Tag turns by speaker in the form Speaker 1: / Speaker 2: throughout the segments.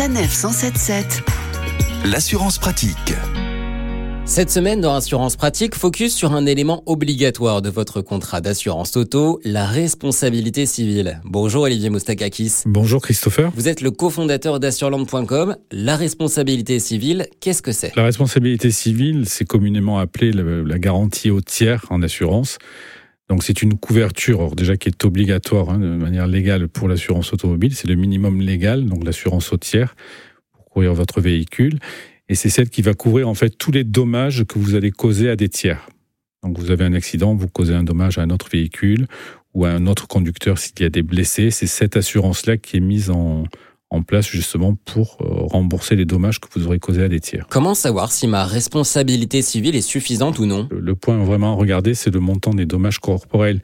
Speaker 1: Sanef 177.
Speaker 2: L'assurance pratique.
Speaker 3: Cette semaine, dans Assurance Pratique, focus sur un élément obligatoire de votre contrat d'assurance auto, la responsabilité civile. Bonjour Olivier Moustakakis.
Speaker 4: Bonjour Christopher.
Speaker 3: Vous êtes le cofondateur d'assureland.com. La responsabilité civile, qu'est-ce que c'est?
Speaker 4: La responsabilité civile, c'est communément appelé la garantie au tiers en assurance. Donc c'est une couverture déjà qui est obligatoire hein, de manière légale pour l'assurance automobile. C'est le minimum légal, donc l'assurance au tiers pour couvrir votre véhicule et c'est celle qui va couvrir en fait tous les dommages que vous allez causer à des tiers. Donc vous avez un accident, vous causez un dommage à un autre véhicule ou à un autre conducteur s'il y a des blessés. C'est cette assurance-là qui est mise en, en place justement pour euh, rembourser les dommages que vous aurez causés à des tiers.
Speaker 3: Comment savoir si ma responsabilité civile est suffisante ou non?
Speaker 4: Le point vraiment à regarder, c'est le montant des dommages corporels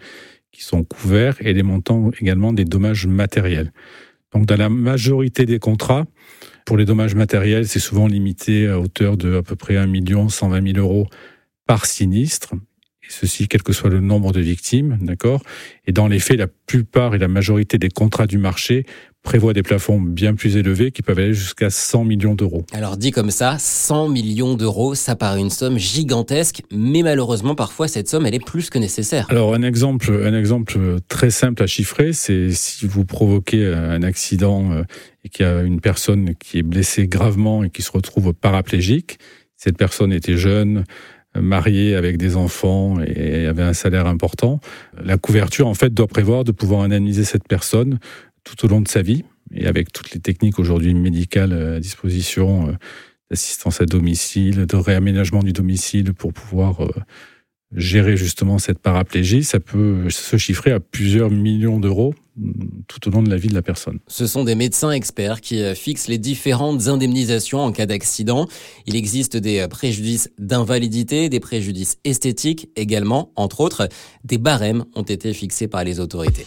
Speaker 4: qui sont couverts et les montants également des dommages matériels. Donc dans la majorité des contrats, pour les dommages matériels, c'est souvent limité à hauteur de à peu près 1 million 120 000 euros par sinistre. Et ceci, quel que soit le nombre de victimes, d'accord? Et dans les faits, la plupart et la majorité des contrats du marché prévoit des plafonds bien plus élevés qui peuvent aller jusqu'à 100 millions d'euros.
Speaker 3: Alors dit comme ça, 100 millions d'euros, ça paraît une somme gigantesque, mais malheureusement parfois cette somme elle est plus que nécessaire.
Speaker 4: Alors un exemple, un exemple très simple à chiffrer, c'est si vous provoquez un accident euh, et qu'il y a une personne qui est blessée gravement et qui se retrouve paraplégique, cette personne était jeune, mariée avec des enfants et avait un salaire important, la couverture en fait doit prévoir de pouvoir indemniser cette personne tout au long de sa vie, et avec toutes les techniques aujourd'hui médicales à disposition, euh, d'assistance à domicile, de réaménagement du domicile pour pouvoir euh, gérer justement cette paraplégie, ça peut se chiffrer à plusieurs millions d'euros mm, tout au long de la vie de la personne.
Speaker 3: Ce sont des médecins experts qui euh, fixent les différentes indemnisations en cas d'accident. Il existe des préjudices d'invalidité, des préjudices esthétiques également, entre autres. Des barèmes ont été fixés par les autorités.